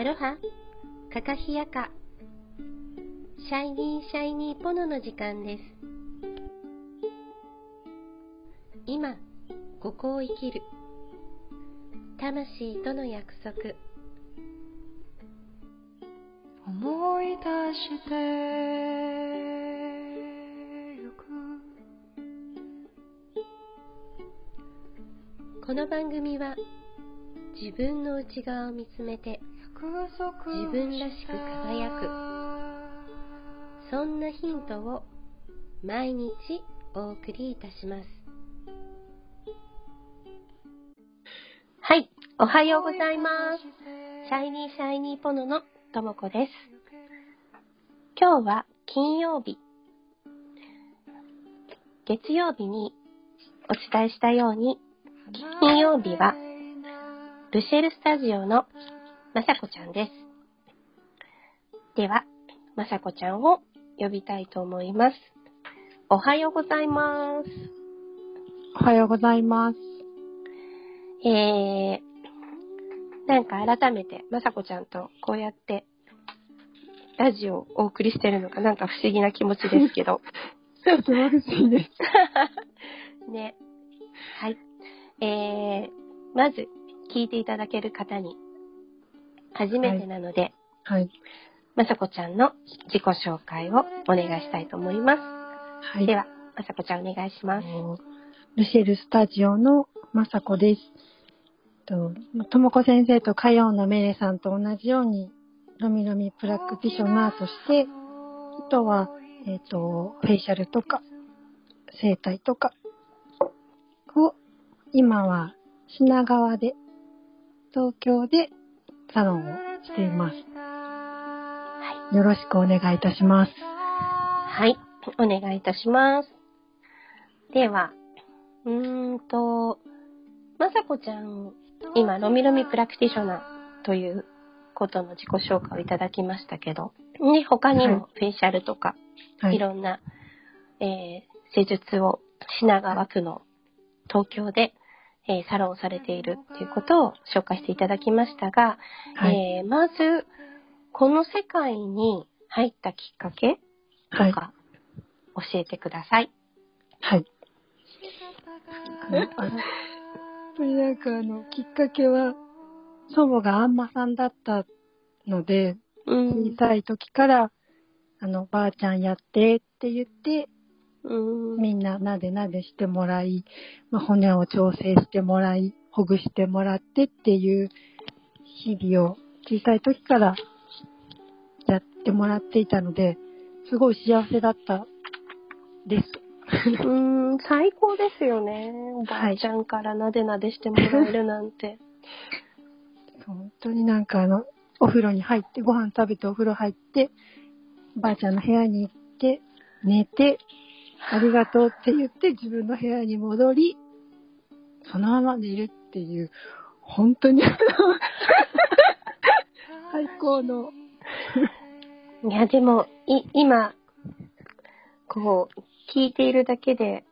アロハ、カカヒヤカ、シャイニーシャイニーポノの時間です。今、ここを生きる。魂との約束。思い出してゆくこの番組は自分の内側を見つめて自分らしく輝く。そんなヒントを毎日お送りいたします。はいおはようございます。シャイニーシャイニーポノのともこです。今日は金曜日。月曜日にお伝えしたように金曜日はルシェルスタジオのまさこちゃんです。では、まさこちゃんを呼びたいと思います。おはようございます。おはようございます。えー、なんか改めてまさこちゃんとこうやってラジオをお送りしてるのがなんか不思議な気持ちですけど。ちょっと嬉しいです。ね。はい。えー、まず聞いていただける方に初めてなので、はい。まさこちゃんの自己紹介をお願いしたいと思います。はい。では、まさこちゃんお願いします。ルシェルスタジオのまさこです。と、ともこ先生と火曜のメレさんと同じように、ロミロミプラクティショナーとして、あとは、えっ、と、フェイシャルとか、整体とかを、今は品川で、東京でサロンをしています。はよろしくお願いいたします。はい。お願いいたします。では、うーんと、まさこちゃん、今、ロミロミプラクティショナーということの自己紹介をいただきましたけど、ね、他にはいもフェイシャルとか、、はいい。ろんな、えー施術を品川区の東京で、えーサロンをされているということを紹介していただきましたが、はい。えーまず、この世界に入ったきっかけはい。とか、教えてください。はい。あの、あの、とにかくあの、きっかけは、祖母があんまさんだったので、うん小。さい時から、あの、ばあちゃんやってって言って、うん。みんななでなでしてもらい、まあ、骨を調整してもらい、ほぐしてもらってっていう日々を小さい時からやってもらっていたので、すごい幸せだったです。うん、最高ですよね。おばあちゃんからなでなでしてもらえるなんて。本当になんかあの、お風呂に入って、ご飯食べてお風呂入って、ばあちゃんの部屋に行って、寝て、ありがとうって言って自分の部屋に戻り、そのまま寝るっていう、本当に 最高の、いや、でも、い、今、こう、聞いているだけで、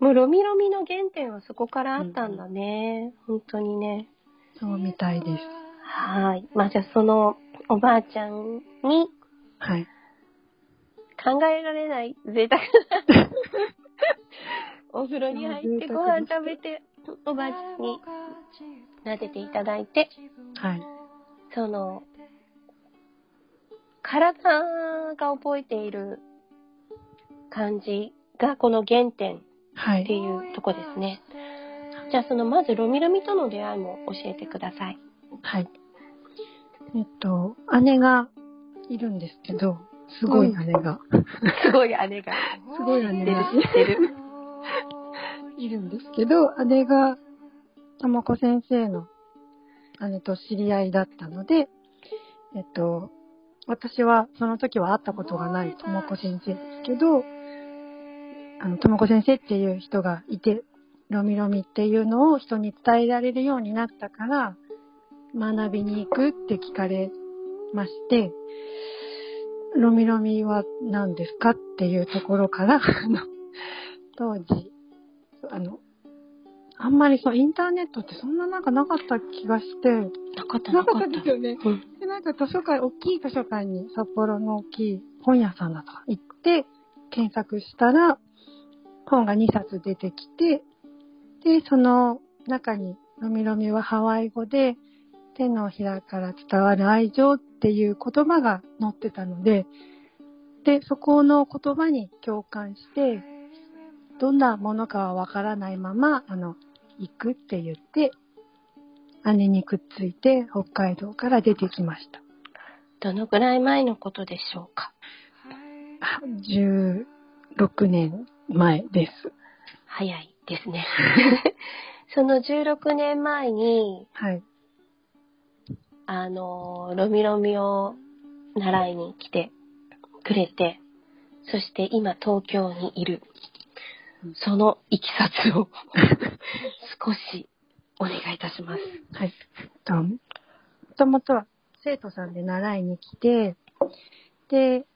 もうロミロミの原点はそこからあったんだね。本当にね。そうみたいです。はい。まあじゃあそのおばあちゃんにはい。考えられない贅沢な お風呂に入ってご飯食べておばあちゃんに撫でていただいて、はい。その、体が覚えている感じがこの原点ってはい。いうとこですね。じゃあそのまずロミロミとの出会いも教えてください。はい。えっと、姉がいるんですけど、すごい姉が、すごい姉が。すごい姉が知ってる。いるんですけど、姉が、ともこ先生の姉と知り合いだったので、えっと、私はその時は会ったことがないともこ先生ですけど、あの、ともこ先生っていう人がいて、ロミロミっていうのを人に伝えられるようになったから、学びに行くって聞かれまして、ロミロミは何ですかっていうところから、あの、当時、あの、あんまりそう、インターネットってそんななんかなかった気がして、なかったなかっなかったた。ですよね。うん。で、なんか図書館、大きい図書館に、札幌の大きい本屋さんだとか行って、検索したら、本が2冊出てきて、で、その中に、ロミロミはハワイ語で、手のひらから伝わる愛情っていう言葉が載ってたので、で、そこの言葉に共感して、どんなものかはわからないまま、あの、行くって言って、姉にくっついて北海道から出てきました。どのぐらい前のことでしょうか？あ16年前です。早いですね。その16年前に、はい。あの、ロミロミを習いに来てくれて、そして今東京にいる。そのいきさつを 少しお願いいたします。はい。ともともとは生徒さんで習いに来て、で、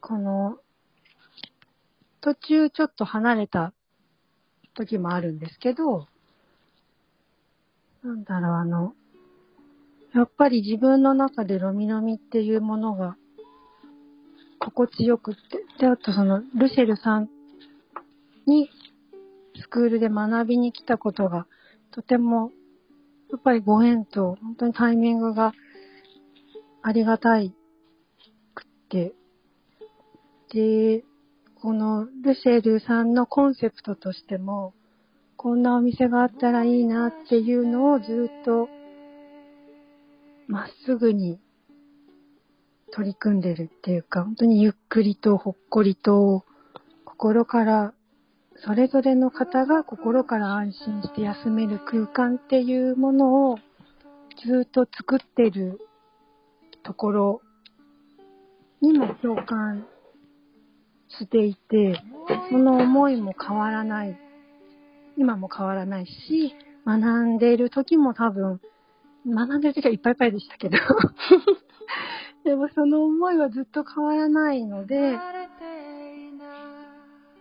この、途中ちょっと離れた時もあるんですけど、なんだろう、あの、やっぱり自分の中でロミノミっていうものが心地よくって、で、あとその、ルシェルさんにスクールで学びに来たことがとてもやっぱりご縁と本当にタイミングがありがたいくって、で、このルシェルさんのコンセプトとしても、こんなお店があったらいいなっていうのをずっとまっすぐに取り組んでるっていうか、本当にゆっくりとほっこりと心からそれぞれの方が心から安心して休める空間っていうものをずっと作ってるところにも共感していて、その思いも変わらない。今も変わらないし、学んでいる時も多分、学んでる時はいっぱいいっぱいでしたけど、でもその思いはずっと変わらないので、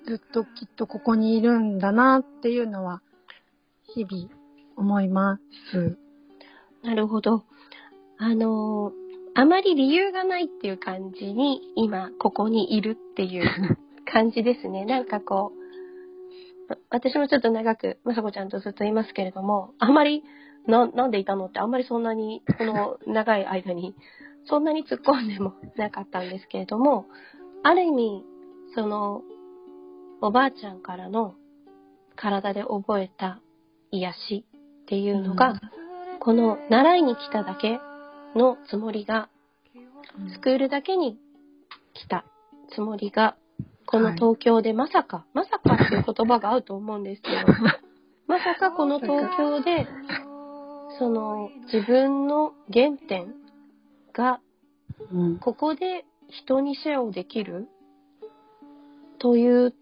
ずっときっとここにいるんだなっていうのは、日々思います。なるほど。あの、あまり理由がないっていう感じに、今、ここにいるっていう 感じですね。なんかこう、わ私もちょっと長く、まさこちゃんとずっと言いますけれども、あんまり、な、なんでいたのってあんまりそんなに、この長い間に、そんなに突っ込んでもなかったんですけれども、ある意味、その、おばあちゃんからの体で覚えた癒しっていうのが、この習いに来ただけのつもりが、スクールだけに来たつもりが、この東京でまさか、まさかっていう言葉が合うと思うんですけど、まさかこの東京で、その自分の原点が、うんここで人にシェアをできるという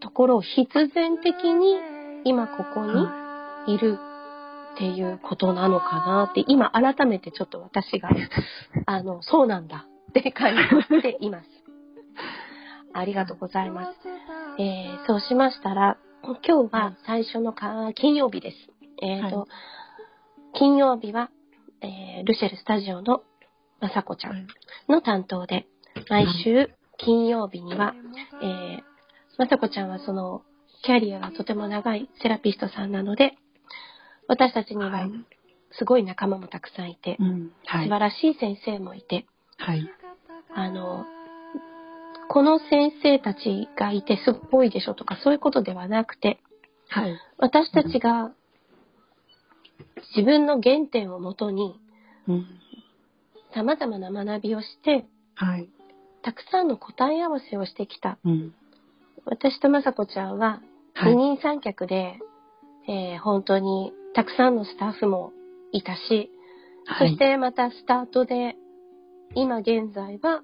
ところを必然的に今ここにいるっていうことなのかなって、今改めてちょっと私が、あの、そうなんだって感じています。ありがとうございます。えー、そうしましたら、今日は最初のか金曜日です。えっ、と、はい金曜日は、えールシェルスタジオのまさこちゃんの担当で、毎週金曜日には、えー、まさこちゃんはその、キャリアがとても長いセラピストさんなので、私たちにははいすごい仲間もたくさんいて、うん。はい。素晴らしい先生もいて、はい。あの、この先生たちがいてすごいでしょとかそういうことではなくて、はい。私たちが自分の原点をもとにうん。様々な学びをして、はい。たくさんの答え合わせをしてきた。うん。私とまさこちゃんははい。二人三脚で、えー本当にたくさんのスタッフもいたし、そしてまたスタートで、今現在は、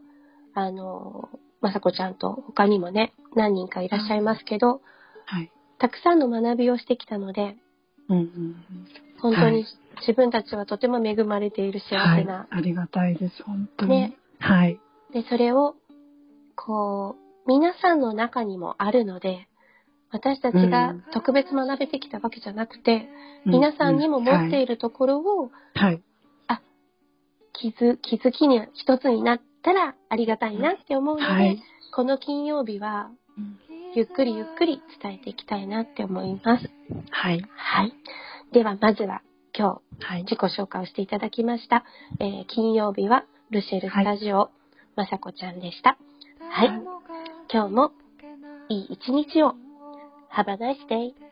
あの、まさこちゃんと他にもね、何人かいらっしゃいますけど、はい。たくさんの学びをしてきたので、うんうんは本当に自分たちはとても恵まれている幸せな。。ありがたいです、本当に。ねはい。で、それを、こう、皆さんの中にもあるので、私たちがうん特別学べてきたわけじゃなくて、う皆さんにも持ってる。いるところを、はい。気づ、気づきに一つになったらありがたいなって思うので、はい。この金曜日は、ゆっくりゆっくり伝えていきたいなって思います。はい。はい。では、まずは今日、はい。自己紹介をしていただきました。えー金曜日はルシェルスタジオ、まさこちゃんでした。はい。今日もいい一日を。Have a nice day.